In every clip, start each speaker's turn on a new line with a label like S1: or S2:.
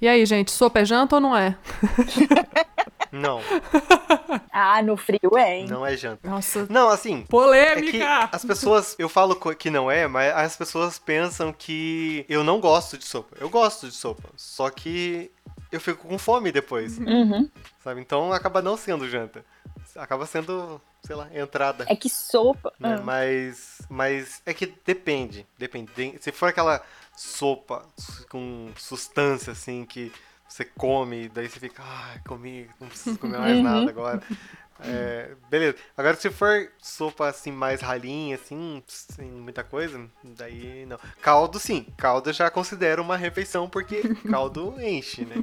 S1: E aí, gente, sopa é janta ou não é?
S2: Não,
S3: Ah, no frio é, hein?
S2: não é janta.
S1: Nossa,
S2: Não, assim, É que
S1: polêmica!
S2: as pessoas, eu falo que não é, mas as pessoas pensam que eu não gosto de sopa. Eu gosto de sopa, só que eu fico com fome depois,
S3: Uhum.
S2: sabe? Então acaba não sendo janta. Acaba sendo, sei lá, entrada.
S3: É que sopa.
S2: né?
S3: Ah.
S2: Mas, mas é que depende, depende. Se for aquela sopa com substância assim que você come, daí você fica, ai, comi, não preciso comer mais
S3: Uhum.
S2: nada agora. É, beleza. Agora se for sopa assim mais ralinha, assim, sem muita coisa, daí não. Caldo sim, caldo eu já considero uma refeição porque caldo enche, né?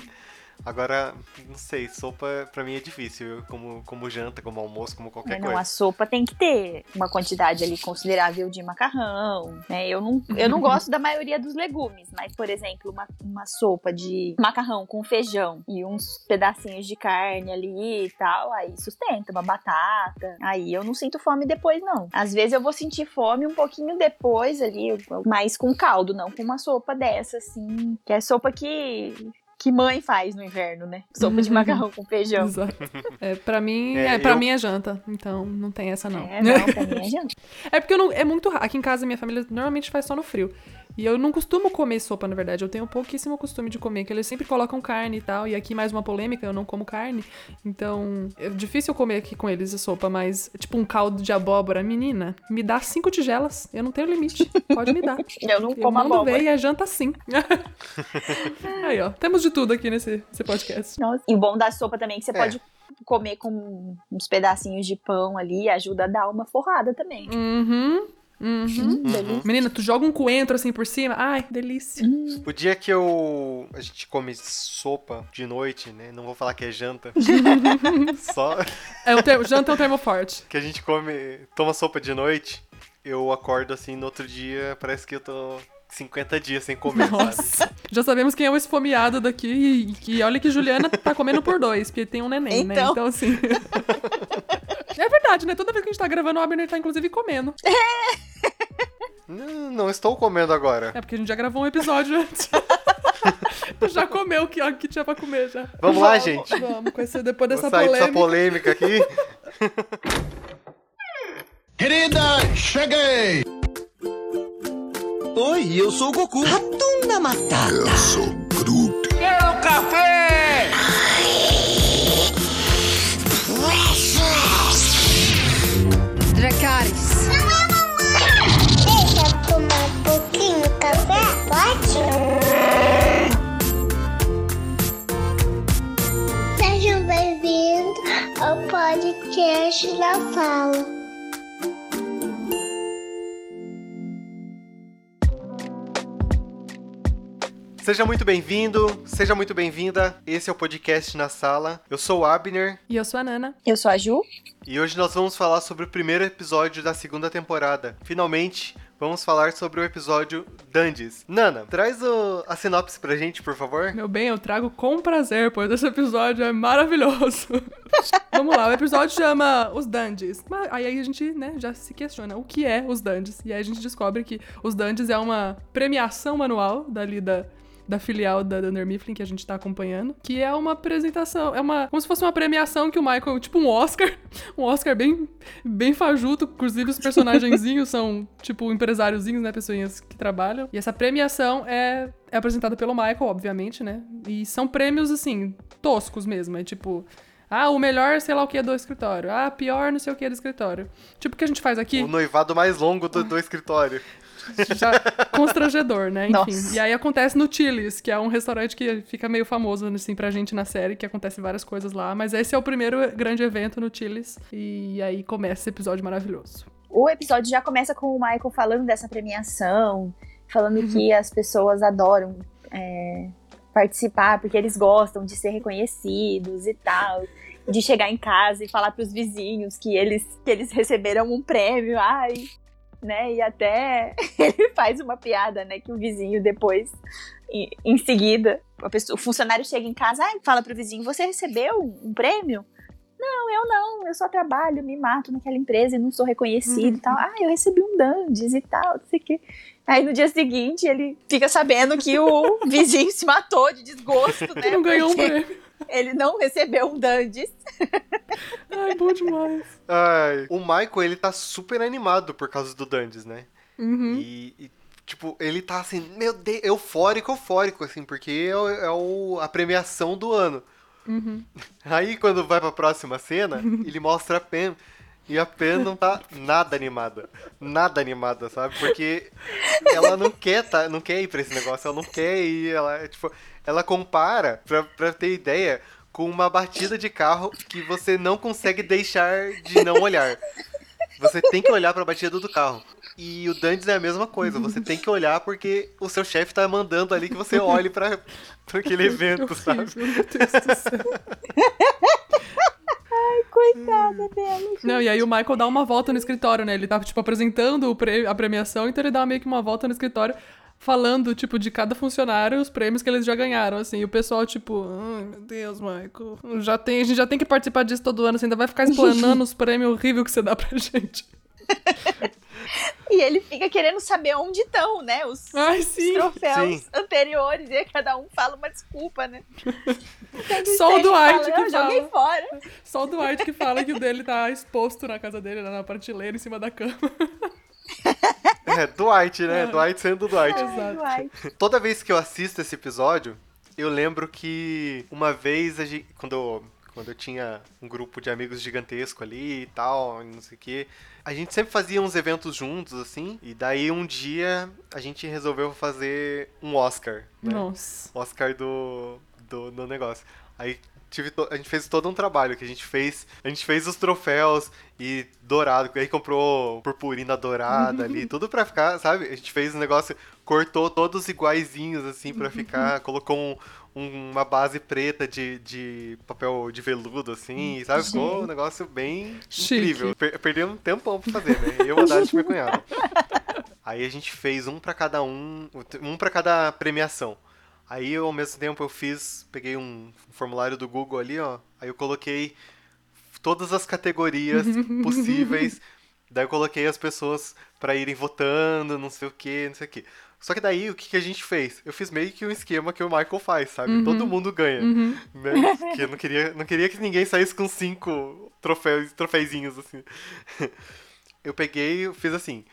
S2: Agora, não sei, sopa pra mim é difícil, como, como janta, como almoço, como qualquer
S3: É, não,
S2: coisa.
S3: a sopa tem que ter uma quantidade ali considerável de macarrão, né? Eu não, eu não gosto da maioria dos legumes, mas, por exemplo, uma, uma sopa de macarrão com feijão e uns pedacinhos de carne ali e tal, aí sustenta, uma batata. Aí eu não sinto fome depois, não. Às vezes eu vou sentir fome um pouquinho depois ali, mas com caldo, não com uma sopa dessa, assim, que é sopa que... Que mãe faz no inverno, né? Sopa de macarrão com feijão.
S1: Exato. É, pra mim,
S2: É,
S1: é, pra
S2: eu-
S1: mim é janta, então não tem essa não.
S3: É, não, pra mim é janta.
S1: É porque eu não, é muito raro. Aqui em casa, minha família normalmente faz só no frio. E eu não costumo comer sopa, na verdade. Eu tenho pouquíssimo costume de comer, que eles sempre colocam carne e tal. E aqui mais uma polêmica, eu não como carne. Então, é difícil eu comer aqui com eles a sopa, mas tipo um caldo de abóbora, menina, me dá cinco tigelas. Eu não tenho limite. Pode me dar.
S3: Eu não
S1: Eu
S3: como
S1: mando
S3: abóbora.
S1: ver e é janta sim. Aí, ó. Temos de tudo aqui nesse, nesse podcast.
S3: Nossa. E o bom da sopa também é que você
S2: É.
S3: pode comer com uns pedacinhos de pão ali, ajuda a dar uma forrada também.
S1: Uhum. Uhum.
S3: Hum, delícia.
S1: Menina, tu joga um coentro assim por cima. Ai, delícia.
S2: O dia que eu. A gente come sopa de noite, né? Não vou falar que é janta. Só
S1: É o termo, janta é um termo forte.
S2: que a gente come. Toma sopa de noite. Eu acordo assim no outro dia, parece que eu tô 50 dias sem comer, sabe?
S1: Nossa. Já sabemos quem é o esfomeado daqui e que olha que Juliana tá comendo por dois, porque tem um neném, né?
S3: Então.
S1: Então, assim. é verdade, né? Toda vez que a gente tá gravando, o Abner tá inclusive comendo.
S2: Não, não estou comendo agora.
S1: É porque a gente já gravou um episódio antes. já comeu o que, o que tinha pra comer já.
S2: Vamos lá, gente.
S1: Vamos, esse, depois
S2: Vou
S1: dessa
S2: sair dessa
S1: polêmica.
S2: polêmica aqui.
S4: Querida, cheguei!
S5: Oi, eu sou o Goku. Ratunda Matata. Eu sou Groot.
S4: Quero café!
S6: Podcast da Fala.
S2: Seja muito bem-vindo, seja muito bem-vinda. Esse é o podcast na sala. Eu sou o Abner
S1: E eu sou a Nana.
S3: Eu sou a Ju.
S2: e hoje nós vamos falar sobre o primeiro episódio da segunda temporada. Finalmente, vamos falar sobre o episódio Dandes. Nana, traz o- a sinopse pra gente, por favor.
S1: Meu bem, eu trago com prazer, pois esse episódio é maravilhoso. Vamos lá, o episódio chama Os Dandies. Mas Aí a gente, né, já se questiona o que é os Dandies. E aí a gente descobre que os Dandies é uma premiação anual dali da, da filial da Dunder Mifflin que a gente tá acompanhando. Que é uma apresentação, é uma. Como se fosse uma premiação que o Michael, tipo um Oscar. Um Oscar bem, bem fajuto. Inclusive os personagenzinhos são, tipo, empresáriozinhos, né, pessoinhas que trabalham. E essa premiação é é apresentada pelo Michael, obviamente, né? E são prêmios, assim, toscos mesmo. É tipo, ah, o melhor, sei lá o que, do escritório. Ah, pior, não sei o que do escritório. Tipo o que a gente faz aqui,
S2: O noivado mais longo do, do escritório.
S1: já constrangedor, né? Enfim.
S3: Nossa.
S1: E aí acontece no Chili's, que é um restaurante que fica meio famoso, assim, pra gente na série, que acontece várias coisas lá. Mas esse é o primeiro grande evento no Chili's. E aí começa esse episódio maravilhoso.
S3: O episódio já começa com o Michael falando dessa premiação, falando
S1: Uhum.
S3: que as pessoas adoram é, participar porque eles gostam de ser reconhecidos e tal. De chegar em casa e falar pros vizinhos que eles, que eles receberam um prêmio, ai, né? E até ele faz uma piada, né? Que o vizinho depois, em, seguida, pessoa- o funcionário chega em casa ai, fala pro vizinho: Você recebeu um, prêmio? Não, eu não, eu só trabalho, me mato naquela empresa e não sou reconhecido e tal. Ah, eu recebi um Dandes e tal, não sei o quê. Aí no dia seguinte ele fica sabendo que o vizinho se matou de desgosto, né?
S1: Não ganhou um prêmio.
S3: Ele não recebeu um Dandes.
S1: Ai, bom demais.
S2: Ai, o Michael, ele tá super animado por causa do Dandes, né?
S1: Uhum.
S2: E, e, tipo, ele tá assim, meu Deus, eufórico, eufórico, assim, porque é, o- é o- a premiação do ano.
S1: Uhum.
S2: Aí quando vai pra próxima cena, ele mostra a Pen. E a Pen não tá nada animada. Nada animada, sabe? Porque ela não quer, tá, não quer ir pra esse negócio, ela não quer ir. Ela, tipo, ela compara, pra, pra ter ideia, com uma batida de carro que você não consegue deixar de não olhar. Você tem que olhar pra batida do carro. E o Dantes é a mesma coisa, você tem que olhar porque o seu chefe tá mandando ali que você olhe pra, pra aquele evento, sabe?
S1: Horrível, meu Deus do céu.
S3: Coitada dela.
S1: Não, e aí o Michael dá uma volta no escritório, né? Ele tá, tipo, apresentando o pre- a premiação, então ele dá meio que uma volta no escritório falando, tipo, de cada funcionário os prêmios que eles já ganharam, assim. E o pessoal, tipo, ai, meu Deus, Michael, já tem, a gente já tem que participar disso todo ano, você ainda vai ficar explanando os prêmios horríveis que você dá pra gente.
S3: E ele fica querendo saber onde estão, né? Os,
S1: Ai,
S3: os troféus
S2: Sim.
S3: anteriores. E aí cada um fala uma desculpa, né?
S1: Só o Dwight
S3: fala,
S1: que
S3: "Eu joguei
S1: fala.
S3: fora.
S1: Só o Dwight que fala que o dele tá exposto na casa dele, na prateleira, em cima da cama.
S2: É, Dwight, né? Dwight sendo Dwight.
S1: Exato.
S3: Dwight.
S2: Toda vez que eu assisto esse episódio, eu lembro que uma vez, a gente, quando, eu, quando eu tinha um grupo de amigos gigantesco ali e tal, não sei o quê, a gente sempre fazia uns eventos juntos, assim, e daí um dia a gente resolveu fazer um Oscar, né?
S1: Nossa.
S2: Oscar do, do, do negócio. Aí tive a gente fez todo um trabalho que a gente fez. A gente fez os troféus e dourado, aí comprou purpurina dourada ali, tudo pra ficar, sabe? A gente fez um negócio, cortou todos iguaizinhos assim pra ficar, colocou um- um- uma base preta de, de papel de veludo assim, sabe? Ficou um negócio bem
S1: Chique.
S2: incrível. Per perdi um tempão pra fazer, né? Eu, a Dade e meu cunhado. Aí a gente fez um pra cada um, um pra cada premiação. Aí ao mesmo tempo eu fiz, peguei um formulário do Google ali, ó. Aí eu coloquei todas as categorias possíveis. Daí eu coloquei as pessoas pra irem votando, não sei o que, não sei o que. Só que daí o que, que a gente fez? Eu fiz meio que um esquema que o Michael faz, sabe? Todo mundo ganha. Né? Porque eu não queria, não queria que ninguém saísse com cinco troféus, troféuzinhos assim. Eu peguei, fiz assim.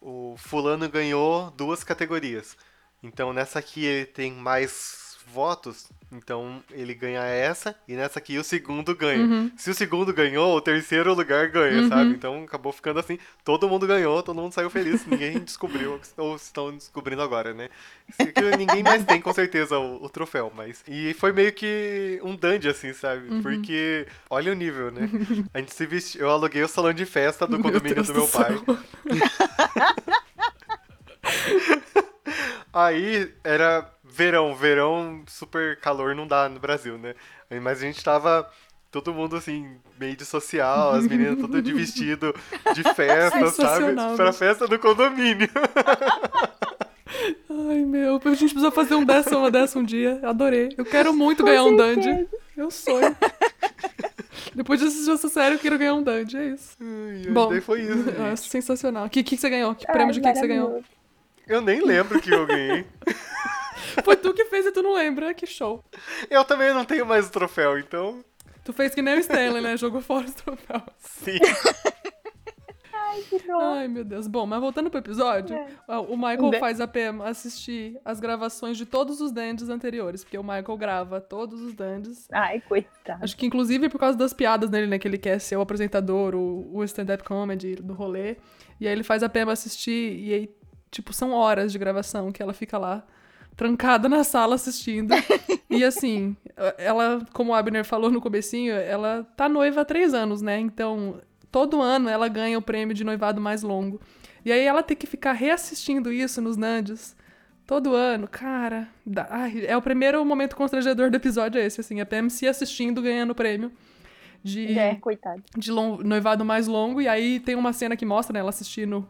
S2: O fulano ganhou duas categorias. Então nessa aqui ele tem mais votos, então ele ganha essa, e nessa aqui o segundo ganha. Se o segundo ganhou, o terceiro lugar ganha, sabe? Então acabou ficando assim, todo mundo ganhou, todo mundo saiu feliz, ninguém descobriu, ou estão descobrindo agora, né? Ninguém mais tem com certeza o, o troféu, mas. E foi meio que um dandy, assim, sabe? Porque olha o nível, né? A gente se vestiu, eu aluguei o salão de festa do
S1: Meu
S2: condomínio
S1: Deus
S2: do meu pai. Aí era verão, verão, super calor não dá no Brasil, né? Mas a gente tava todo mundo assim, meio de social, as meninas tudo de vestido de festa, sabe? Pra
S1: né?
S2: festa do condomínio.
S1: Ai, meu, a gente precisa fazer um dessa, uma dessa um dia. Adorei. Eu quero muito ganhar um dandy. Eu sonho. Depois de assistir essa série, eu quero ganhar um dandy, é isso.
S2: E
S1: Bom,
S2: daí foi isso.
S1: é
S2: gente.
S1: sensacional. O que, que, você ganhou? Que prêmio de que, que você ganhou?
S2: Eu nem lembro que eu ganhei.
S1: Foi tu que fez e tu não lembra. Que show.
S2: Eu também não tenho mais o troféu, então.
S1: Tu fez que nem o Stanley, né? Jogou fora os troféus.
S2: Sim.
S1: Ai, meu Deus. Bom, mas voltando pro episódio, o Michael
S3: Né?
S1: faz a Pam assistir as gravações de todos os dandies anteriores, porque o Michael grava todos os dandies.
S3: Ai, coitado.
S1: Acho que inclusive por causa das piadas dele, né? Que ele quer ser o apresentador, o, o stand-up comedy do rolê. E aí ele faz a Pam assistir, e aí, tipo, são horas de gravação que ela fica lá, trancada na sala assistindo. e assim, ela, como o Abner falou no comecinho, ela tá noiva há três anos, né? Então, todo ano ela ganha o prêmio de noivado mais longo. E aí ela tem que ficar reassistindo isso nos Nandes. Todo ano, cara. dá- ai, é o primeiro momento constrangedor do episódio é esse, assim. A Pam se assistindo, ganhando o prêmio de,
S3: É, coitado.
S1: de lon- noivado mais longo. E aí tem uma cena que mostra né, ela assistindo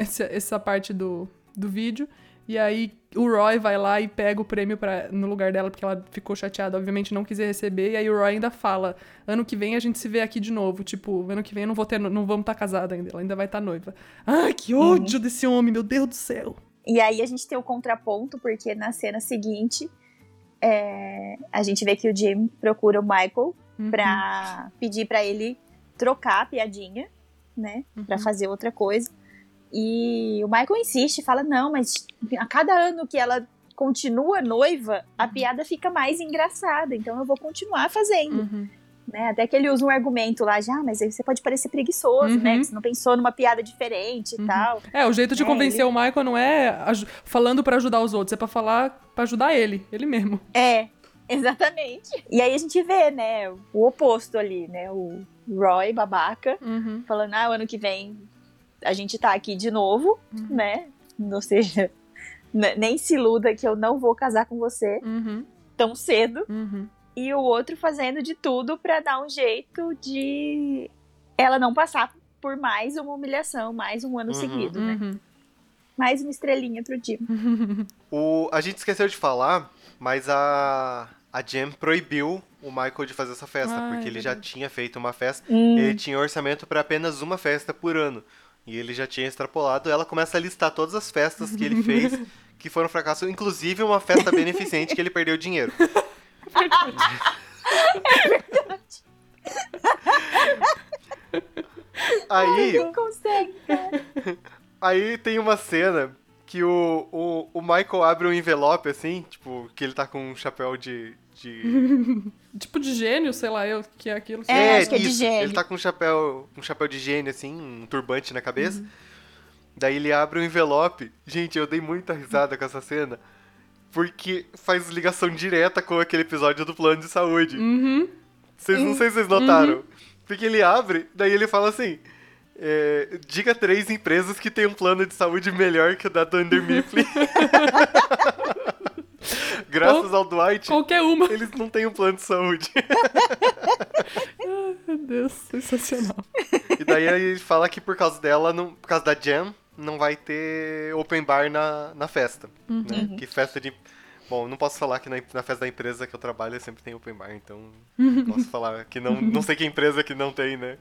S1: essa, essa parte do, do vídeo. E aí o Roy vai lá e pega o prêmio pra, no lugar dela, porque ela ficou chateada, obviamente não quis receber. E aí o Roy ainda fala: ano que vem a gente se vê aqui de novo. Tipo, ano que vem eu não vou ter, não vamos estar casada ainda, ela ainda vai estar noiva. Ai, que ódio desse homem, meu Deus do céu.
S3: E aí a gente tem o contraponto, porque na cena seguinte é, a gente vê que o Jim procura o Michael
S1: Uhum.
S3: pra pedir pra ele trocar a piadinha, né? Pra
S1: Uhum.
S3: fazer outra coisa. E o Michael insiste, fala: não, mas a cada ano que ela continua noiva, a
S1: Uhum.
S3: piada fica mais engraçada, então eu vou continuar fazendo.
S1: Uhum.
S3: Né? Até que ele usa um argumento lá, já, mas aí você pode parecer preguiçoso,
S1: Uhum.
S3: né? Que você não pensou numa piada diferente e
S1: Uhum.
S3: tal.
S1: É, o jeito de
S3: É,
S1: convencer o Michael não é falando pra ajudar os outros, é pra falar pra ajudar ele, ele mesmo.
S3: É, exatamente. E aí a gente vê, né, o oposto ali, né? O Roy, babaca,
S1: Uhum.
S3: falando, ah, o ano que vem a gente tá aqui de novo,
S1: Uhum.
S3: né? Ou seja, n- nem se iluda que eu não vou casar com você
S1: Uhum.
S3: tão cedo.
S1: Uhum.
S3: E o outro fazendo de tudo pra dar um jeito de ela não passar por mais uma humilhação, mais um ano
S2: Uhum.
S3: seguido, né?
S1: Uhum.
S3: Mais uma estrelinha pro Jim.
S2: O, a gente esqueceu de falar, mas a, a Jam proibiu o Michael de fazer essa festa,
S1: Ah,
S2: porque ele já tinha feito uma festa,
S3: Hum.
S2: ele tinha orçamento para apenas uma festa por ano. E ele já tinha extrapolado, ela começa a listar todas as festas que ele fez que foram fracasso, inclusive uma festa beneficente que ele perdeu dinheiro. Aí,
S3: Não consegue.
S2: Aí tem uma cena que o, o, o Michael abre um envelope assim, tipo, que ele tá com um chapéu de. de...
S1: Tipo de gênio, sei lá, eu que é aquilo.
S3: É,
S1: lá.
S3: acho que é de gênio.
S2: Ele tá com um chapéu, um chapéu de gênio, assim, um turbante na cabeça.
S1: Uhum.
S2: Daí ele abre um envelope. Gente, eu dei muita risada com essa cena. Porque faz ligação direta com aquele episódio do plano de saúde.
S1: Uhum.
S2: Vocês, não sei se vocês notaram. Porque ele abre, daí ele fala assim. É, diga três empresas que têm um plano de saúde melhor que o da Dunder Mifflin. Graças ao Dwight,
S1: Qualquer uma.
S2: eles não têm um plano de saúde.
S1: Meu Deus, sensacional.
S2: E daí ele fala que por causa dela, não, por causa da Jam, não vai ter open bar na, na festa. Né? Que festa de. Bom, não posso falar que na, na festa da empresa que eu trabalho sempre tem open bar, então posso falar que não, não sei que empresa que não tem, né?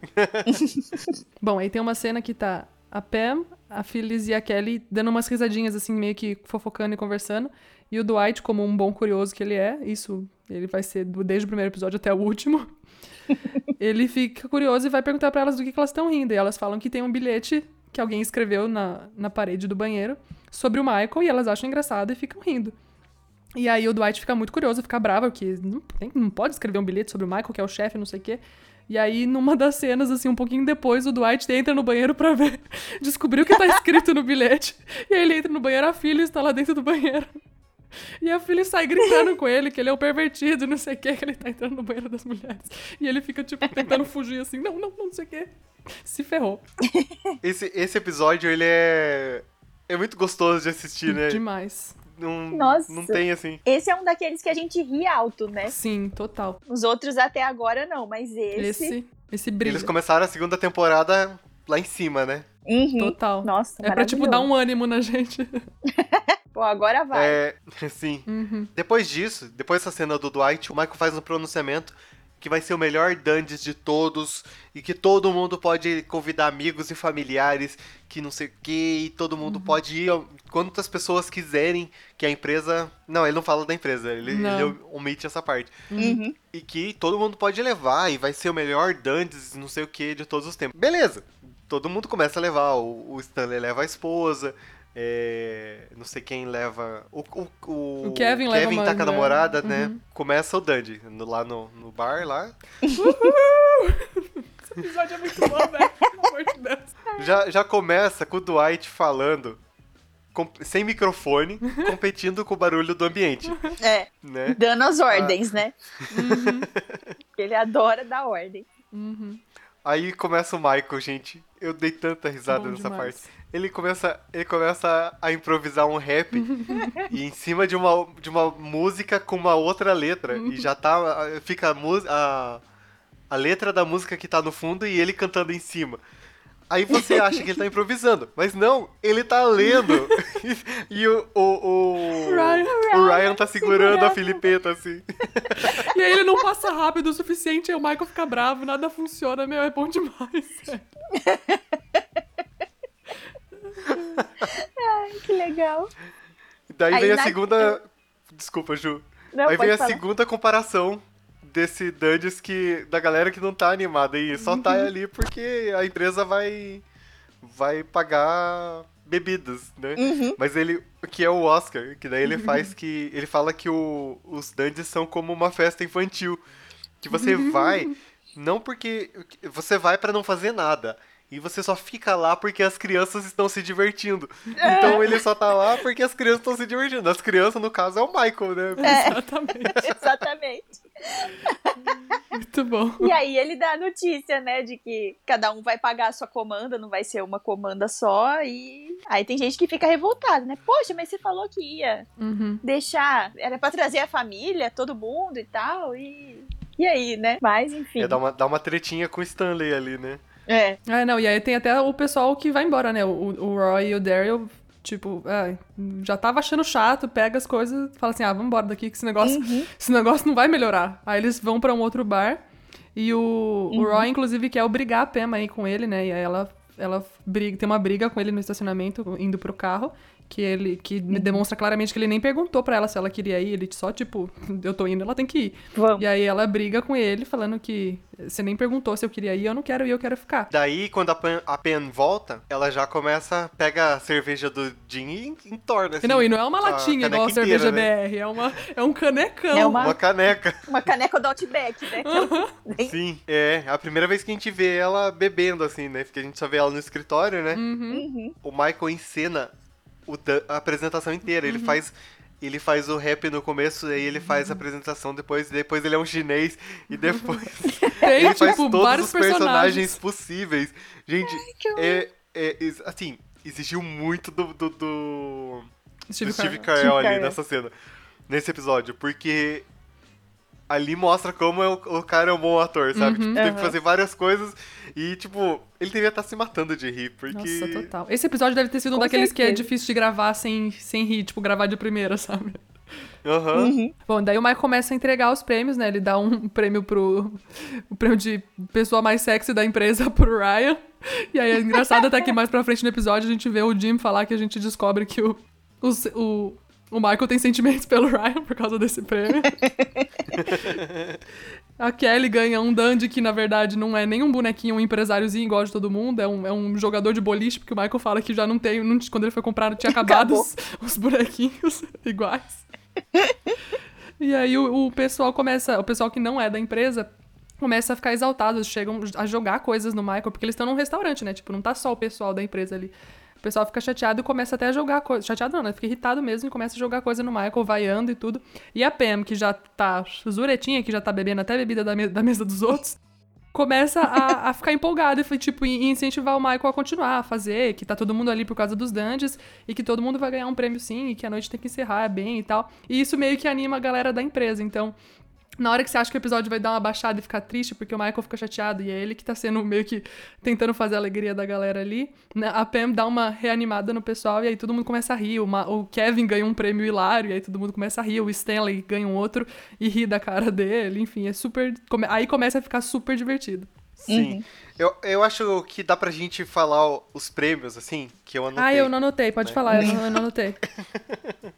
S1: Bom, aí tem uma cena que tá a Pam, a Phyllis e a Kelly dando umas risadinhas, assim, meio que fofocando e conversando. E o Dwight, como um bom curioso que ele é, isso ele vai ser do- desde o primeiro episódio até o último. ele fica curioso e vai perguntar pra elas do que, que elas estão rindo. E elas falam que tem um bilhete que alguém escreveu na, na parede do banheiro sobre o Michael e elas acham engraçado e ficam rindo. E aí o Dwight fica muito curioso, fica bravo, porque não, tem- não pode escrever um bilhete sobre o Michael, que é o chefe, não sei o quê. E aí, numa das cenas, assim, um pouquinho depois, o Dwight entra no banheiro pra ver, descobrir o que tá escrito no bilhete. E aí ele entra no banheiro, a filha está lá dentro do banheiro. E a filha sai gritando com ele que ele é um pervertido, não sei o que, que ele tá entrando no banheiro das mulheres. E ele fica, tipo, tentando fugir assim, não, não, não sei o que. Se ferrou.
S2: Esse, esse episódio, ele é. É muito gostoso de assistir, né?
S1: Demais.
S2: Não,
S3: Nossa.
S2: não tem assim.
S3: Esse é um daqueles que a gente ri alto, né?
S1: Sim, total.
S3: Os outros até agora não, mas esse.
S1: Esse, esse brilho.
S2: Eles começaram a segunda temporada lá em cima, né?
S3: Uhum.
S1: Total.
S3: Nossa,
S1: É pra, tipo, dar um ânimo na gente.
S3: Pô, agora vai.
S2: É. Sim.
S1: Uhum.
S2: Depois disso, depois dessa cena do Dwight, o Michael faz um pronunciamento que vai ser o melhor Dungeons de todos e que todo mundo pode convidar amigos e familiares, que não sei o que, e todo mundo pode ir quantas pessoas quiserem, que a empresa. Não, ele não fala da empresa, ele, ele omite essa parte.
S3: Uhum.
S2: E que todo mundo pode levar, e vai ser o melhor Dungeons, não sei o que, de todos os tempos. Beleza, todo mundo começa a levar, o, o Stanley leva a esposa. É, não sei quem leva. O, o, o,
S1: O Kevin leva
S2: Kevin
S1: uma
S2: tá com a namorada, né?
S1: Uhum.
S2: Começa o Dandy no- lá no, no bar lá.
S1: Esse episódio é muito bom, velho. Pelo amor de Deus.
S2: Já, já começa com o Dwight falando com- sem microfone, competindo com o barulho do ambiente,
S3: É,
S2: né?
S3: dando as ordens, né? Ele adora dar ordem.
S1: Uhum.
S2: Aí começa o Michael, gente. Eu dei tanta risada
S1: Bom
S2: nessa
S1: demais.
S2: parte. Ele começa, ele começa a improvisar um rap e em cima de uma, de uma música com uma outra letra. E já tá. Fica a, a, a letra da música que tá no fundo e ele cantando em cima. Aí você acha que ele tá improvisando, mas não, ele tá lendo. e o, o, o,
S1: Ryan.
S2: o Ryan tá segurando a Filipeta assim.
S1: E aí ele não passa rápido o suficiente, aí o Michael fica bravo, nada funciona, meu, é bom demais. velho.
S3: que legal.
S2: Daí
S3: Aí
S2: vem a
S3: na-
S2: segunda. Desculpa, Ju.
S3: Não,
S2: Aí vem a
S3: falar.
S2: segunda comparação desse Dungeons que. da galera que não tá animada aí. Só tá
S3: Uhum.
S2: ali porque a empresa vai. vai pagar bebidas, né?
S3: Uhum.
S2: Mas ele. que é o Oscar, que daí ele faz que. ele fala que o, os Dungeons são como uma festa infantil. Que você vai. Não porque. Você vai pra não fazer nada. E você só fica lá porque as crianças estão se divertindo.
S3: É.
S2: Então ele só tá lá porque as crianças estão se divertindo. As crianças, no caso, é o Michael, né?
S1: Exatamente.
S3: Exatamente.
S1: Muito bom.
S3: E aí ele dá a notícia, né, de que cada um vai pagar a sua comanda, não vai ser uma comanda só. E aí tem gente que fica revoltada, né? Poxa, mas você falou que ia
S1: Uhum.
S3: deixar. Era pra trazer a família, todo mundo e tal. E. E aí, né? Mas enfim.
S2: É dar uma, dar uma tretinha com o Stanley ali, né?
S3: É.
S1: É, não, e aí tem até o pessoal que vai embora, né? O, o Roy e o Daryl, tipo, é, já tava achando chato, pega as coisas fala assim, ah, vamos embora daqui que esse negócio, esse negócio não vai melhorar. Aí eles vão pra um outro bar e o, o Roy, inclusive, quer obrigar a Pam aí com ele, né? E aí ela, ela briga, tem uma briga com ele no estacionamento, indo pro carro. Que ele que me demonstra claramente que ele nem perguntou pra ela se ela queria ir, ele só, tipo, eu tô indo, ela tem que ir.
S3: Vamos.
S1: E aí ela briga com ele, falando que você nem perguntou se eu queria ir, eu não quero ir, eu quero ficar.
S2: Daí, quando a Pen, a Pen volta, ela já começa, pega a cerveja do Jim e entorna, assim.
S1: não, e não é uma
S2: a
S1: latinha igual a cerveja
S2: inteira, né?
S1: BR, é, uma, é um canecão.
S3: É uma-
S2: Uma caneca.
S3: Uma caneca do Outback, né? É um- bem-
S2: Sim, é. A primeira vez que a gente vê ela bebendo, assim, né? Porque a gente só vê ela no escritório, né?
S3: Uhum.
S2: O Michael encena o a apresentação inteira.
S1: Uhum.
S2: Ele faz. Ele faz o rap no começo, aí ele faz a apresentação depois, depois ele é um chinês, e depois
S1: Tem,
S2: ele faz
S1: tipo,
S2: todos
S1: vários
S2: os personagens
S1: personagens.
S2: possíveis. Gente, é, é, ex- assim, exigiu muito do, do, do,
S1: Steve
S2: do Steve
S1: Carell.
S2: Ali nessa cena, nesse episódio, porque ali mostra como é o, o cara é um bom ator, sabe?
S1: Uhum.
S2: Tipo, teve que fazer várias coisas e, tipo, ele devia estar se matando de rir, porque...
S1: Nossa, total. Esse episódio deve ter sido um daqueles que é difícil de gravar sem, sem rir, tipo, gravar de primeira, sabe?
S2: Aham.
S3: Uhum.
S1: Bom, daí o Michael começa a entregar os prêmios, né? Ele dá um prêmio pro. O prêmio de pessoa mais sexy da empresa pro Ryan. E aí é engraçado até que mais pra frente no episódio a gente vê o Jim falar que a gente descobre que o, o, o, o Michael tem sentimentos pelo Ryan por causa desse prêmio. A Kelly ganha um dandy que, na verdade, não é nem um bonequinho, um empresáriozinho igual de todo mundo. É um, é um jogador de boliche, porque o Michael fala que já não tem. não- quando ele foi comprar, tinha acabado os, os bonequinhos iguais. E aí o, o pessoal começa, o pessoal que não é da empresa começa a ficar exaltado, chegam a jogar coisas no Michael, porque eles estão num restaurante, né? Tipo, não tá só o pessoal da empresa ali. O pessoal fica chateado e começa até a jogar coisa. Chateado não, né? Fica irritado mesmo e começa a jogar coisa no Michael, vaiando e tudo. E a Pam, que já tá zuretinha, que já tá bebendo até bebida da, me- da mesa dos outros, começa a, a ficar empolgada e tipo, incentivar o Michael a continuar a fazer, que tá todo mundo ali por causa dos dungeons e que todo mundo vai ganhar um prêmio sim, e que a noite tem que encerrar bem e tal. E isso meio que anima a galera da empresa. Então, na hora que você acha que o episódio vai dar uma baixada e ficar triste, porque o Michael fica chateado e é ele que tá sendo meio que tentando fazer a alegria da galera ali, né, a Pam dá uma reanimada no pessoal e aí todo mundo começa a rir. O, Kevin ganha um prêmio hilário e aí todo mundo começa a rir. O Stanley ganha um outro e ri da cara dele. Enfim, é super. Aí começa a ficar super divertido.
S2: Sim. Eu, eu acho que dá pra gente falar os prêmios, assim, que eu anotei.
S1: Ah, eu não anotei, pode
S2: né?
S1: falar, eu não, eu não anotei.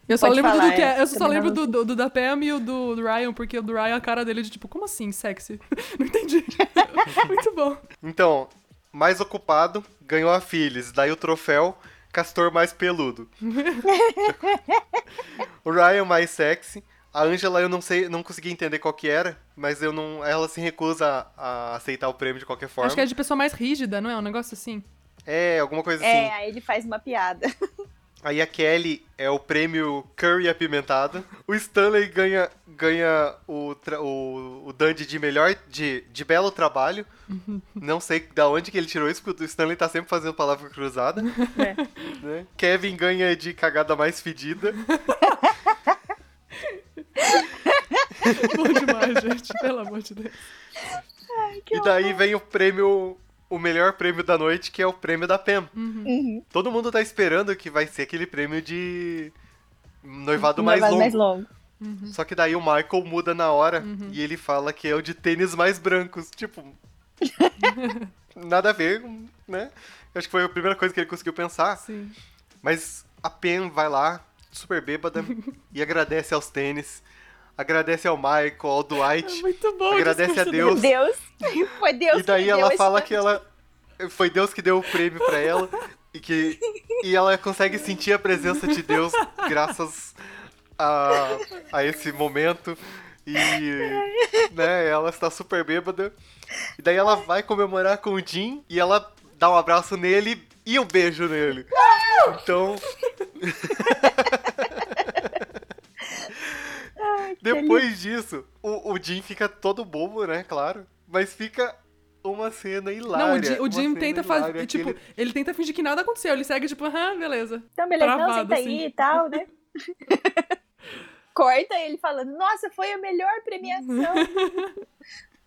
S1: Eu só
S3: Pode
S1: lembro
S3: falar,
S1: do que
S3: é,
S1: é. Eu só lembro
S3: não
S1: do, do, do da Pam e o do, do Ryan, porque o do Ryan, a cara dele é de tipo, como assim, sexy? Não entendi. Muito bom.
S2: Então, mais ocupado, ganhou a Phyllis. Daí o troféu, Castor mais peludo. o Ryan mais sexy. A Angela eu não sei, não consegui entender qual que era, mas eu não, ela se recusa a, a aceitar o prêmio de qualquer forma.
S1: Acho que é de pessoa mais rígida, não é? Um negócio assim.
S2: É, alguma coisa assim.
S3: É, aí ele faz uma piada.
S2: Aí a Kelly é o prêmio Curry apimentado. O Stanley ganha, ganha o, o, o Dandy de melhor, de, de belo trabalho. Não sei da onde que ele tirou isso, porque o Stanley tá sempre fazendo palavra cruzada.
S3: É.
S2: né? Kevin ganha de cagada mais fedida.
S1: Bom demais, gente. Pelo amor de Deus.
S2: e daí vem o prêmio, o melhor prêmio da noite, que é o prêmio da Pam.
S3: Uhum.
S2: Todo mundo tá esperando que vai ser aquele prêmio de noivado mais
S3: Noivado
S2: longo.
S3: mais longo.
S2: Só que daí o Michael muda na hora
S1: Uhum.
S2: e ele fala que é o de tênis mais brancos. Tipo. nada a ver, né? Eu acho que foi a primeira coisa que ele conseguiu pensar.
S1: Sim.
S2: Mas a Pen vai lá, super bêbada, e agradece aos tênis. Agradece ao Michael, ao Dwight.
S1: É muito bom.
S2: Agradece a Deus.
S3: Deus. Foi Deus
S2: E daí
S3: que
S2: ela
S3: deu
S2: fala que ela. Foi Deus que deu o prêmio pra ela. E que. E ela consegue sentir a presença de Deus graças a, a esse momento. E. Né, ela está super bêbada. E daí ela vai comemorar com o Jim e ela dá um abraço nele e um beijo nele. Então. Depois disso, o, o Jim fica todo bobo, né? Claro. Mas fica uma cena hilária.
S1: Não, o Jim, o Jim tenta fazer. Tipo,
S2: ele-
S1: ele... tenta fingir que nada aconteceu. Ele segue, tipo, aham, beleza.
S3: Então, beleza, não, senta
S1: assim.
S3: aí e tal, né? Corta ele falando, nossa, foi a melhor premiação.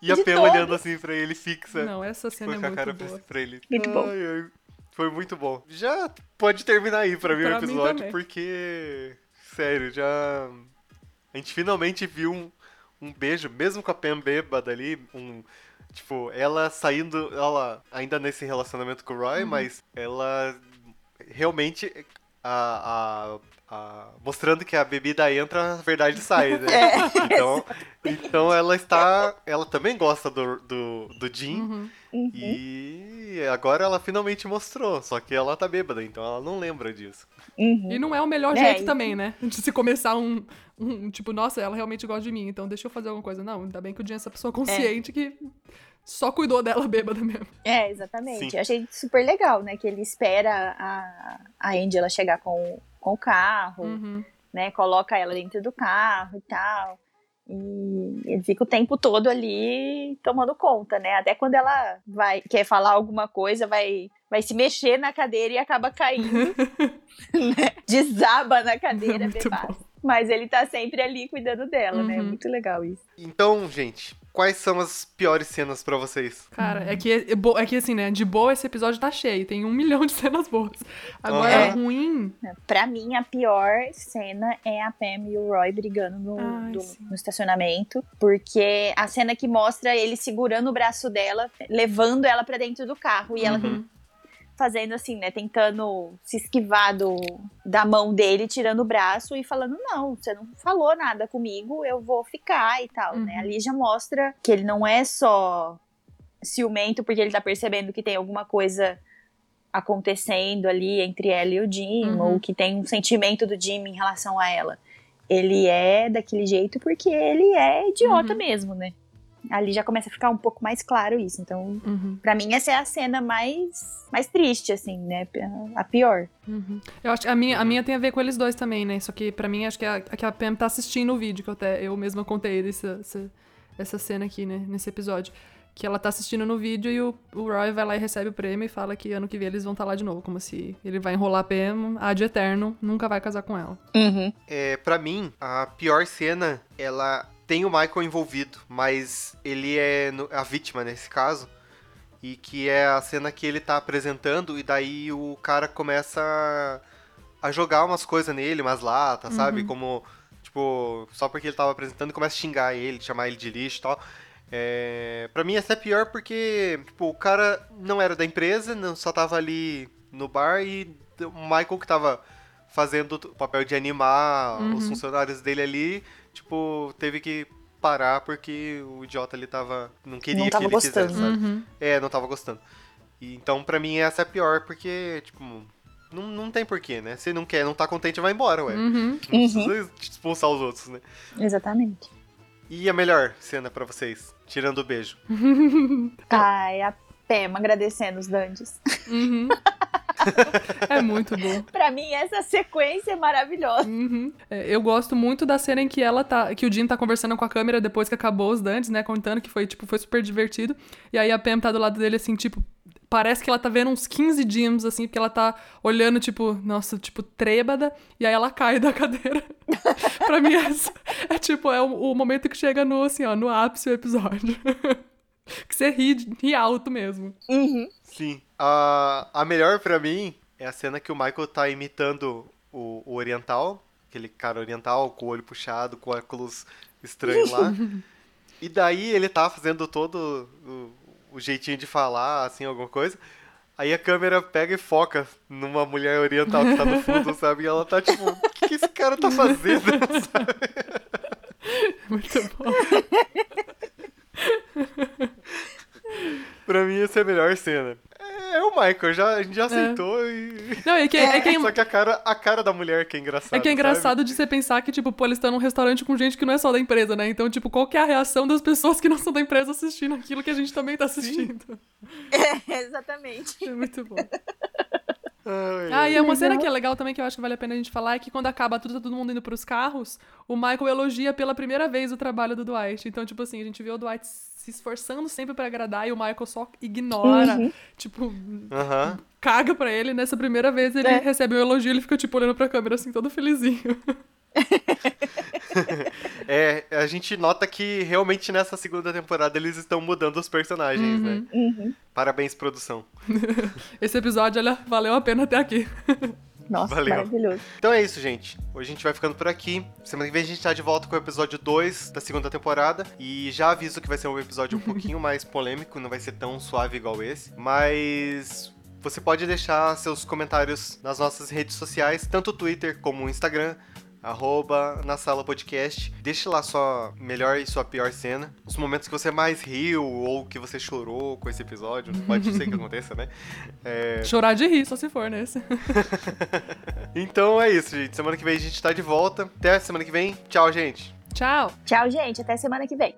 S2: E a Pam olhando assim pra ele, fixa.
S1: Não, essa
S2: com
S1: cena é
S2: a
S1: muito
S2: cara
S1: boa.
S2: pra ele.
S3: Muito bom.
S2: Ai, ai, Foi muito bom. Já pode terminar aí pra mim
S1: Pra
S2: o
S1: mim
S2: episódio,
S1: também.
S2: porque. Sério, já. A gente finalmente viu um, um beijo, mesmo com a Pam bêbada ali, um. Tipo, ela saindo, ela ainda nesse relacionamento com o
S1: Uhum.
S2: Roy, mas ela realmente a, a- a- mostrando que a bebida entra, a verdade sai, né?
S1: É.
S2: Então, então ela está, ela também gosta do, do, do Jim
S1: Uhum.
S3: Uhum.
S2: e agora ela finalmente mostrou, só que ela tá bêbada, então ela não lembra disso.
S3: Uhum.
S1: E não é o melhor
S3: É,
S1: jeito
S3: e-
S1: também, né? De se começar um, um, Tipo, nossa, ela realmente gosta de mim, então deixa eu fazer alguma coisa. Não, ainda bem que o Jim é essa pessoa consciente que só cuidou dela bêbada mesmo.
S3: É, exatamente.
S2: Sim.
S3: Eu achei super legal, né? Que ele espera a, a Angela chegar com, com o carro,
S1: Uhum.
S3: né? Coloca ela dentro do carro e tal. E ele fica o tempo todo ali tomando conta, né? Até quando ela vai quer falar alguma coisa, vai, vai se mexer na cadeira e acaba caindo. né? Desaba na cadeira,
S1: Muito bom.
S3: Mas ele tá sempre ali cuidando dela, né?
S1: Uhum.
S3: Muito legal isso.
S2: Então, gente, quais são as piores cenas pra vocês?
S1: Cara, é que, é, bo- é que assim, né? De boa esse episódio tá cheio, tem um milhão de cenas boas. Agora,
S2: Aham.
S1: ruim.
S3: Pra mim, a pior cena é a Pam e o Roy brigando no,
S1: Ai,
S3: do- no estacionamento. Porque a cena que mostra ele segurando o braço dela, levando ela pra dentro do carro. E ela tem-
S1: Uhum.
S3: Fazendo assim, né? Tentando se esquivar do, da mão dele, tirando o braço e falando: Não, você não falou nada comigo, eu vou ficar e tal, né?
S1: Uhum.
S3: Ali já mostra que ele não é só ciumento porque ele tá percebendo que tem alguma coisa acontecendo ali entre ela e o Jim,
S1: Uhum.
S3: ou que tem um sentimento do Jim em relação a ela. Ele é daquele jeito porque ele é idiota
S1: Uhum.
S3: mesmo, né? Ali já começa a ficar um pouco mais claro isso. Então,
S1: Uhum,
S3: Pra mim, essa é a cena mais, mais triste, assim, né? A pior.
S1: uhum. Eu acho que a minha, a minha tem a ver com eles dois também, né? Só que pra mim, acho que a, a que a Pam tá assistindo o vídeo, que eu até eu mesma contei essa, essa, essa cena aqui, né? Nesse episódio. Que ela tá assistindo no vídeo e o, o Roy vai lá e recebe o prêmio e fala que ano que vem eles vão estar lá de novo. Como se ele vai enrolar a Pam, a de eterno, nunca vai casar com ela.
S2: É, para mim, a pior cena, ela tem o Michael envolvido, mas ele é a vítima nesse caso. E que é a cena que ele tá apresentando e daí o cara começa a jogar umas coisas nele, umas latas, sabe? Como, tipo, só porque ele tava apresentando começa a xingar ele, chamar ele de lixo e tal. É, pra mim essa é pior porque, tipo, o cara não era da empresa, não só tava ali no bar e o Michael que tava fazendo o papel de animar os funcionários dele ali, tipo, teve que parar porque o idiota ali tava não queria
S3: Não tava
S2: que ele
S3: gostando.
S2: quisesse, sabe?
S1: Uhum.
S2: É, não tava gostando. E, então, pra mim, essa é a pior, porque, tipo, não, não tem porquê, né? Se não quer, não tá contente, vai embora, ué.
S1: Uhum.
S2: Não precisa expulsar os outros, né?
S3: Exatamente.
S2: E a melhor cena pra vocês? Tirando o beijo.
S3: Ai, a Pam agradecendo os dandes.
S1: Uhum. é muito bom.
S3: pra mim, essa sequência é maravilhosa.
S1: Uhum. É, eu gosto muito da cena em que ela tá. Que o Jim tá conversando com a câmera depois que acabou os dantes, né? Contando que foi, tipo, foi super divertido. E aí a Pam tá do lado dele, assim, tipo. Parece que ela tá vendo uns 15 Jims, assim, porque ela tá olhando, tipo, nossa, tipo, trêbada, e aí ela cai da cadeira. pra mim, essa é tipo, é o, o momento que chega no, assim, ó, no ápice do episódio. que você ri, ri alto mesmo.
S3: Uhum.
S2: Sim. A, a melhor pra mim é a cena que o Michael tá imitando o, o oriental, aquele cara oriental com o olho puxado, com óculos estranhos lá. e daí ele tá fazendo todo o, o jeitinho de falar, assim, alguma coisa. Aí a câmera pega e foca numa mulher oriental que tá no fundo, sabe? E ela tá tipo, o que, que esse cara tá fazendo? sabe?
S1: Muito bom.
S2: Pra mim, essa é a melhor cena. É, é o Michael, já, a gente já aceitou e.
S1: Não, é que é, que é,
S2: Só que a cara, a cara da mulher que é engraçada.
S1: é que é
S2: sabe?
S1: engraçado de você pensar que, tipo, pô, eles estão num restaurante com gente que não é só da empresa, né? Então, tipo, qual que é a reação das pessoas que não são da empresa assistindo aquilo que a gente também tá assistindo?
S3: Exatamente.
S1: É muito bom.
S2: Ai,
S1: Ah, e é uma cena que é legal também, que eu acho que vale a pena a gente falar, é que quando acaba tudo, tá todo mundo indo pros carros, o Michael elogia pela primeira vez o trabalho do Dwight. Então, tipo assim, a gente vê o Dwight se esforçando sempre pra agradar e o Michael só ignora, tipo,
S2: Aham.
S1: caga pra ele. Nessa primeira vez ele
S3: É.
S1: recebe um elogio, ele fica, tipo, olhando pra câmera assim, todo felizinho.
S2: É, a gente nota que realmente nessa segunda temporada eles estão mudando os personagens, né?
S3: Uhum.
S2: Parabéns, produção.
S1: Esse episódio, olha, valeu a pena até aqui.
S3: Nossa,
S2: Valeu.
S3: maravilhoso.
S2: Então é isso, gente. Hoje a gente vai ficando por aqui. Semana que vem a gente tá de volta com o episódio 2 da segunda temporada. E já aviso que vai ser um episódio um pouquinho mais polêmico, não vai ser tão suave igual esse. Mas você pode deixar seus comentários nas nossas redes sociais, tanto o Twitter como o Instagram. Arroba na sala podcast. Deixe lá sua melhor e sua pior cena. Os momentos que você mais riu ou que você chorou com esse episódio. Pode ser que aconteça, né? É,
S1: Chorar de rir, só se for nesse.
S2: Então é isso, gente. Semana que vem a gente tá de volta. Até semana que vem. Tchau, gente.
S1: Tchau!
S3: Tchau, gente. Até semana que vem.